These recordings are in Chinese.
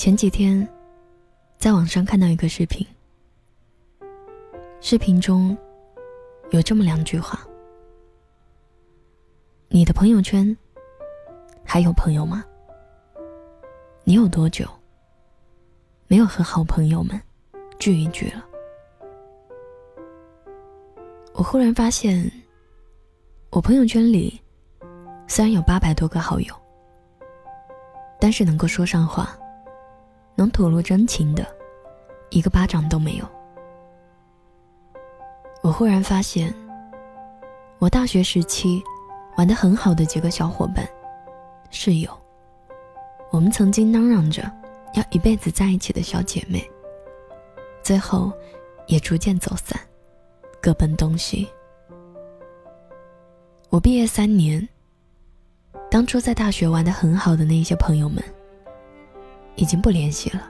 前几天，在网上看到一个视频。视频中有这么两句话：“你的朋友圈还有朋友吗？你有多久没有和好朋友们聚一聚了？”我忽然发现，我朋友圈里虽然有八百多个好友，但是能够说上话。能吐露真情的，一个巴掌都没有。我忽然发现，我大学时期玩的很好的几个小伙伴、室友，我们曾经嚷嚷着要一辈子在一起的小姐妹，最后也逐渐走散，各奔东西。我毕业三年，当初在大学玩的很好的那些朋友们。已经不联系了。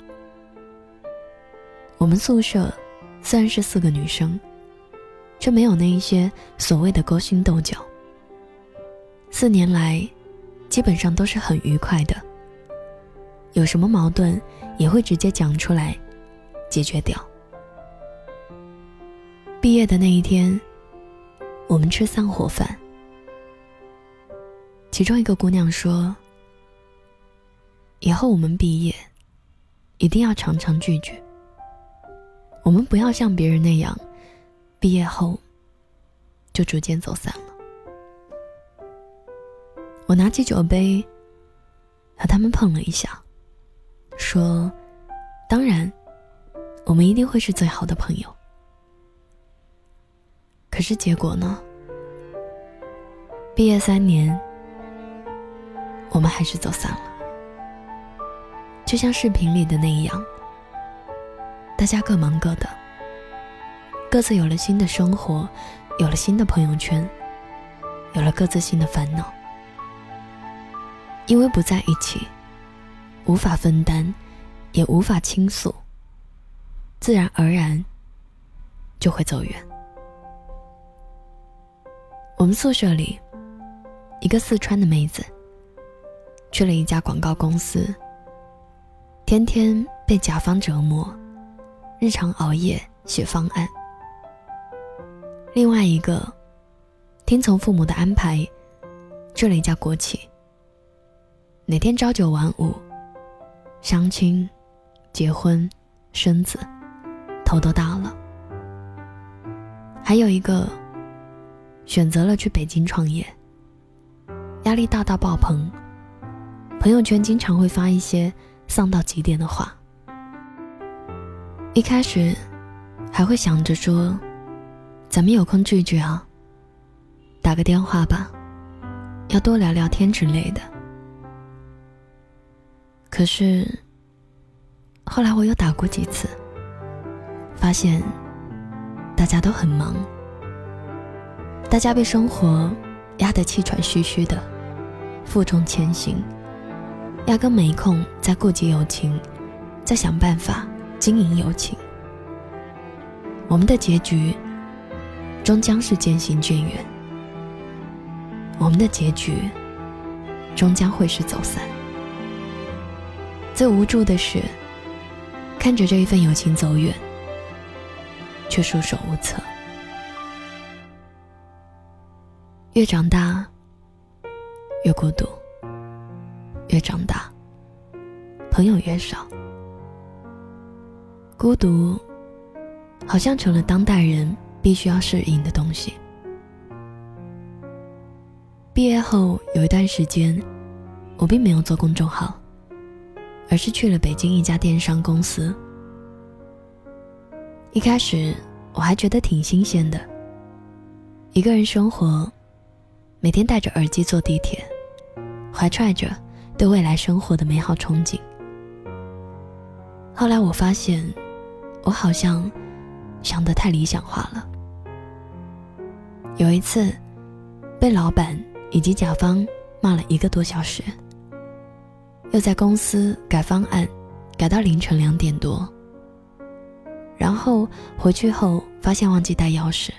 我们宿舍虽然是四个女生，却没有那一些所谓的勾心斗角。四年来，基本上都是很愉快的。有什么矛盾也会直接讲出来，解决掉。毕业的那一天，我们吃散伙饭，其中一个姑娘说。以后我们毕业，一定要常常聚聚。我们不要像别人那样，毕业后就逐渐走散了。我拿起酒杯，和他们碰了一下，说：“当然，我们一定会是最好的朋友。”可是结果呢？毕业三年，我们还是走散了。就像视频里的那样，大家各忙各的，各自有了新的生活，有了新的朋友圈，有了各自新的烦恼。因为不在一起，无法分担，也无法倾诉，自然而然就会走远。我们宿舍里，一个四川的妹子，去了一家广告公司。天天被甲方折磨，日常熬夜写方案。另外一个，听从父母的安排，去了一家国企。每天朝九晚五，相亲、结婚、生子，头都大了。还有一个，选择了去北京创业，压力大到爆棚，朋友圈经常会发一些。丧到极点的话，一开始还会想着说：“咱们有空聚聚啊，打个电话吧，要多聊聊天之类的。”可是后来我又打过几次，发现大家都很忙，大家被生活压得气喘吁吁的，负重前行。压根没空再顾及友情，再想办法经营友情。我们的结局终将是渐行渐远，我们的结局终将会是走散。最无助的是，看着这一份友情走远，却束手无策。越长大，越孤独。越长大，朋友越少，孤独好像成了当代人必须要适应的东西。毕业后有一段时间，我并没有做公众号，而是去了北京一家电商公司。一开始我还觉得挺新鲜的，一个人生活，每天戴着耳机坐地铁，怀揣着。对未来生活的美好憧憬。后来我发现，我好像想得太理想化了。有一次，被老板以及甲方骂了一个多小时，又在公司改方案，改到凌晨两点多。然后回去后发现忘记带钥匙，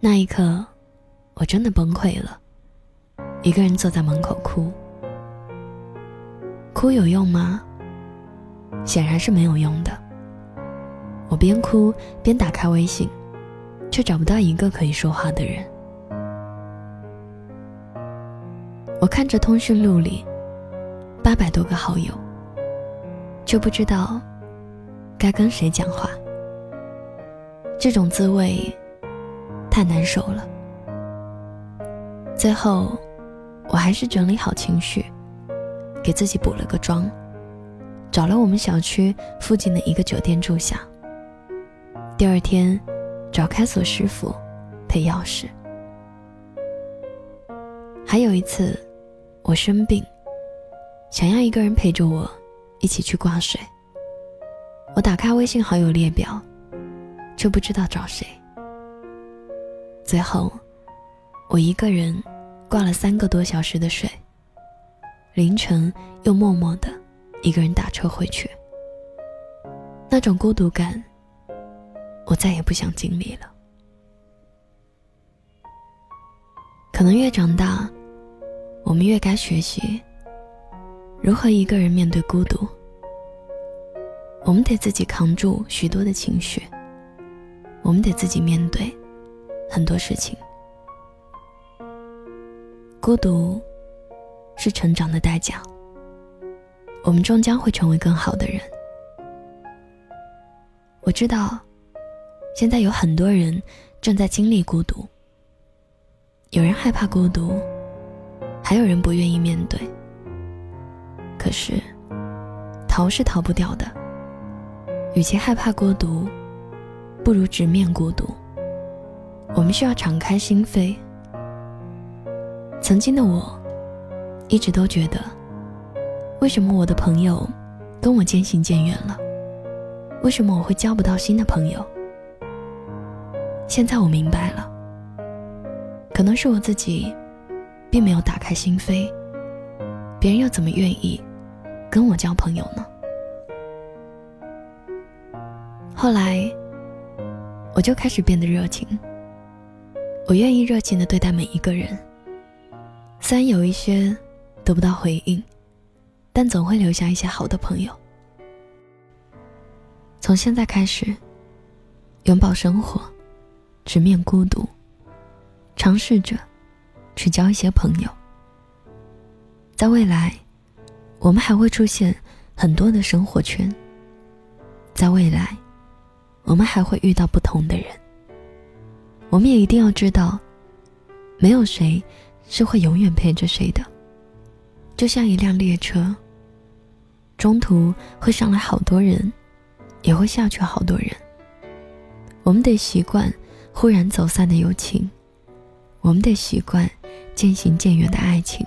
那一刻，我真的崩溃了，一个人坐在门口哭。哭有用吗？显然是没有用的。我边哭边打开微信，却找不到一个可以说话的人。我看着通讯录里八百多个好友，却不知道该跟谁讲话。这种滋味太难受了。最后，我还是整理好情绪，给自己补了个妆，找了我们小区附近的一个酒店住下。第二天，找开锁师傅配钥匙。还有一次，我生病，想要一个人陪着我一起去挂水。我打开微信好友列表，却不知道找谁。最后。我一个人挂了三个多小时的水，凌晨又默默的一个人打车回去。那种孤独感，我再也不想经历了。可能越长大，我们越该学习如何一个人面对孤独。我们得自己扛住许多的情绪，我们得自己面对很多事情。孤独是成长的代价。我们终将会成为更好的人。我知道，现在有很多人正在经历孤独。有人害怕孤独，还有人不愿意面对。可是，逃是逃不掉的。与其害怕孤独，不如直面孤独。我们需要敞开心扉。曾经的我，一直都觉得，为什么我的朋友跟我渐行渐远了？为什么我会交不到新的朋友？现在我明白了，可能是我自己并没有打开心扉，别人又怎么愿意跟我交朋友呢？后来，我就开始变得热情，我愿意热情的对待每一个人。虽然有一些得不到回应，但总会留下一些好的朋友。从现在开始，拥抱生活，直面孤独，尝试着去交一些朋友。在未来，我们还会出现很多的生活圈。在未来，我们还会遇到不同的人。我们也一定要知道，没有谁。是会永远陪着谁的，就像一辆列车，中途会上来好多人，也会下去好多人。我们得习惯忽然走散的友情，我们得习惯渐行渐远的爱情。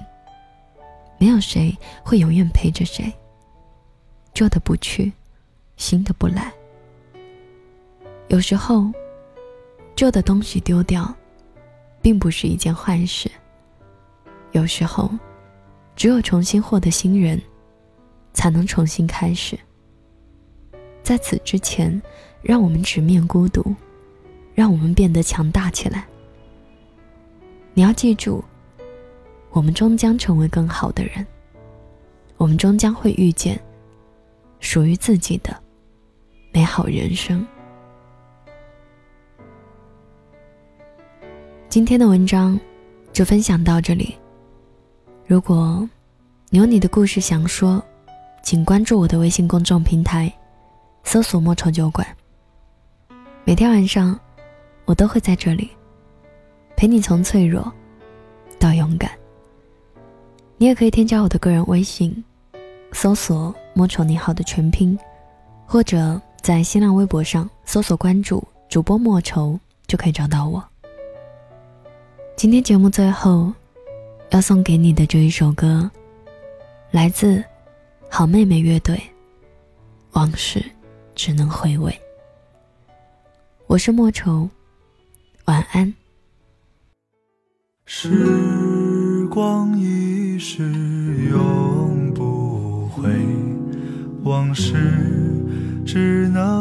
没有谁会永远陪着谁，旧的不去，新的不来。有时候，旧的东西丢掉，并不是一件坏事。有时候，只有重新获得新人，才能重新开始。在此之前，让我们直面孤独，让我们变得强大起来。你要记住，我们终将成为更好的人，我们终将会遇见属于自己的美好人生。今天的文章就分享到这里。如果你有你的故事想说，请关注我的微信公众平台，搜索“莫愁酒馆”。每天晚上，我都会在这里陪你从脆弱到勇敢。你也可以添加我的个人微信，搜索“莫愁你好”的全拼，或者在新浪微博上搜索关注主播莫愁，就可以找到我。今天节目最后。要送给你的这一首歌，来自好妹妹乐队。往事只能回味。我是莫愁，晚安。时光一逝永不回，往事只能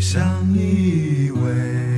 相依偎。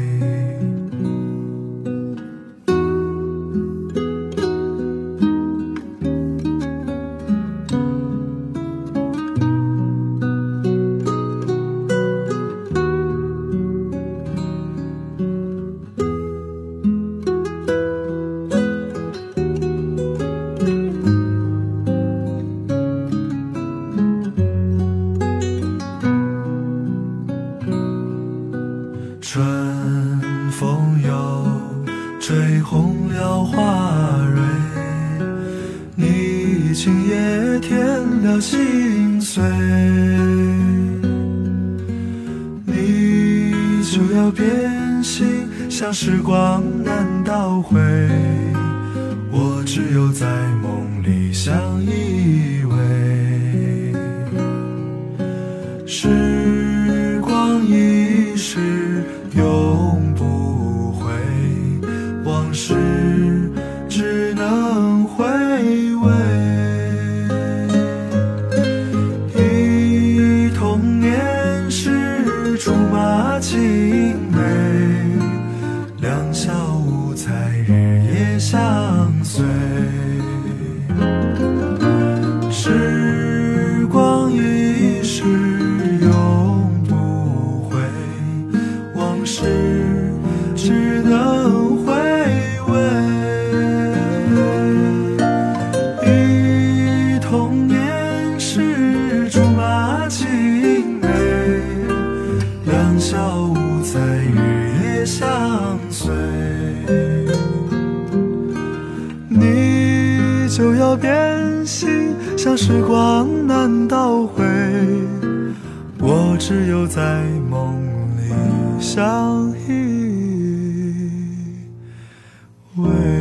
你就要变心，像时光难倒回，我只有在梦里相依偎。时光一逝永不回，往事只能只能回味。忆童年时竹马青梅，两小无猜，日夜相随。你就要变心，像时光难倒回，我只有在梦里相依偎